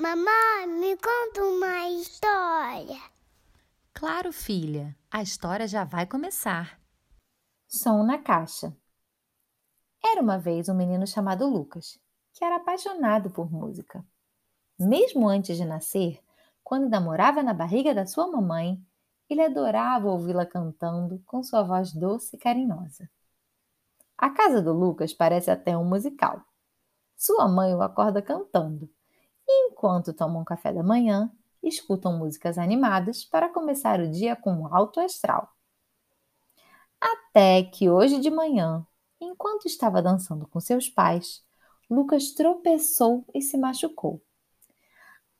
Mamãe, me conta uma história. Claro, filha, a história já vai começar. Som na caixa. Era uma vez um menino chamado Lucas, que era apaixonado por música. Mesmo antes de nascer, quando ainda morava na barriga da sua mamãe, ele adorava ouvi-la cantando com sua voz doce e carinhosa. A casa do Lucas parece até um musical. Sua mãe o acorda cantando, e enquanto tomam café da manhã, escutam músicas animadas para começar o dia com alto astral. Até que hoje de manhã, enquanto estava dançando com seus pais, Lucas tropeçou e se machucou.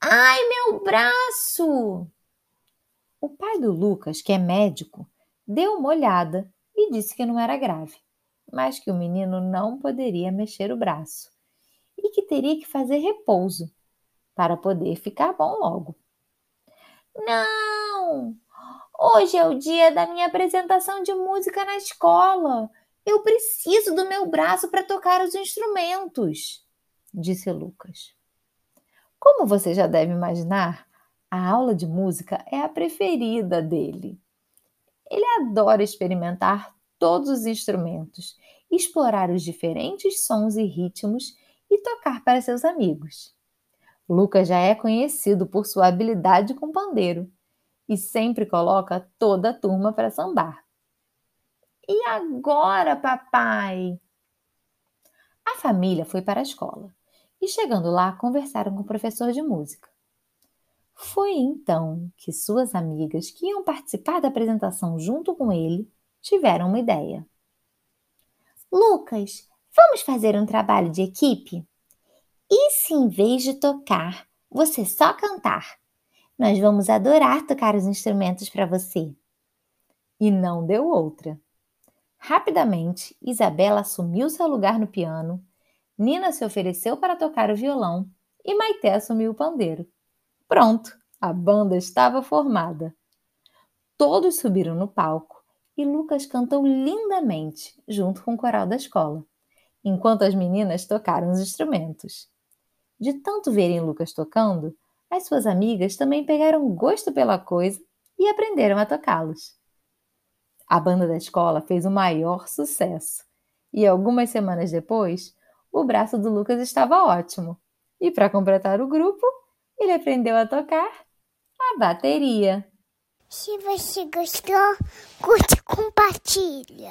Ai, meu braço! O pai do Lucas, que é médico, deu uma olhada e disse que não era grave, mas que o menino não poderia mexer o braço e que teria que fazer repouso para poder ficar bom logo. Não! Hoje é o dia da minha apresentação de música na escola. Eu preciso do meu braço para tocar os instrumentos, disse Lucas. Como você já deve imaginar, a aula de música é a preferida dele. Ele adora experimentar todos os instrumentos, explorar os diferentes sons e ritmos e tocar para seus amigos. Lucas já é conhecido por sua habilidade com pandeiro e sempre coloca toda a turma para sambar. E agora, papai? A família foi para a escola e, chegando lá, conversaram com o professor de música. Foi então que suas amigas, que iam participar da apresentação junto com ele, tiveram uma ideia. Lucas, vamos fazer um trabalho de equipe? E se em vez de tocar, você só cantar? Nós vamos adorar tocar os instrumentos para você. E não deu outra. Rapidamente, Isabela assumiu seu lugar no piano, Nina se ofereceu para tocar o violão e Maité assumiu o pandeiro. Pronto, a banda estava formada. Todos subiram no palco e Lucas cantou lindamente junto com o coral da escola, enquanto as meninas tocaram os instrumentos. De tanto verem Lucas tocando, as suas amigas também pegaram gosto pela coisa e aprenderam a tocá-los. A banda da escola fez o maior sucesso e algumas semanas depois, o braço do Lucas estava ótimo. E para completar o grupo, ele aprendeu a tocar a bateria. Se você gostou, curte e compartilha.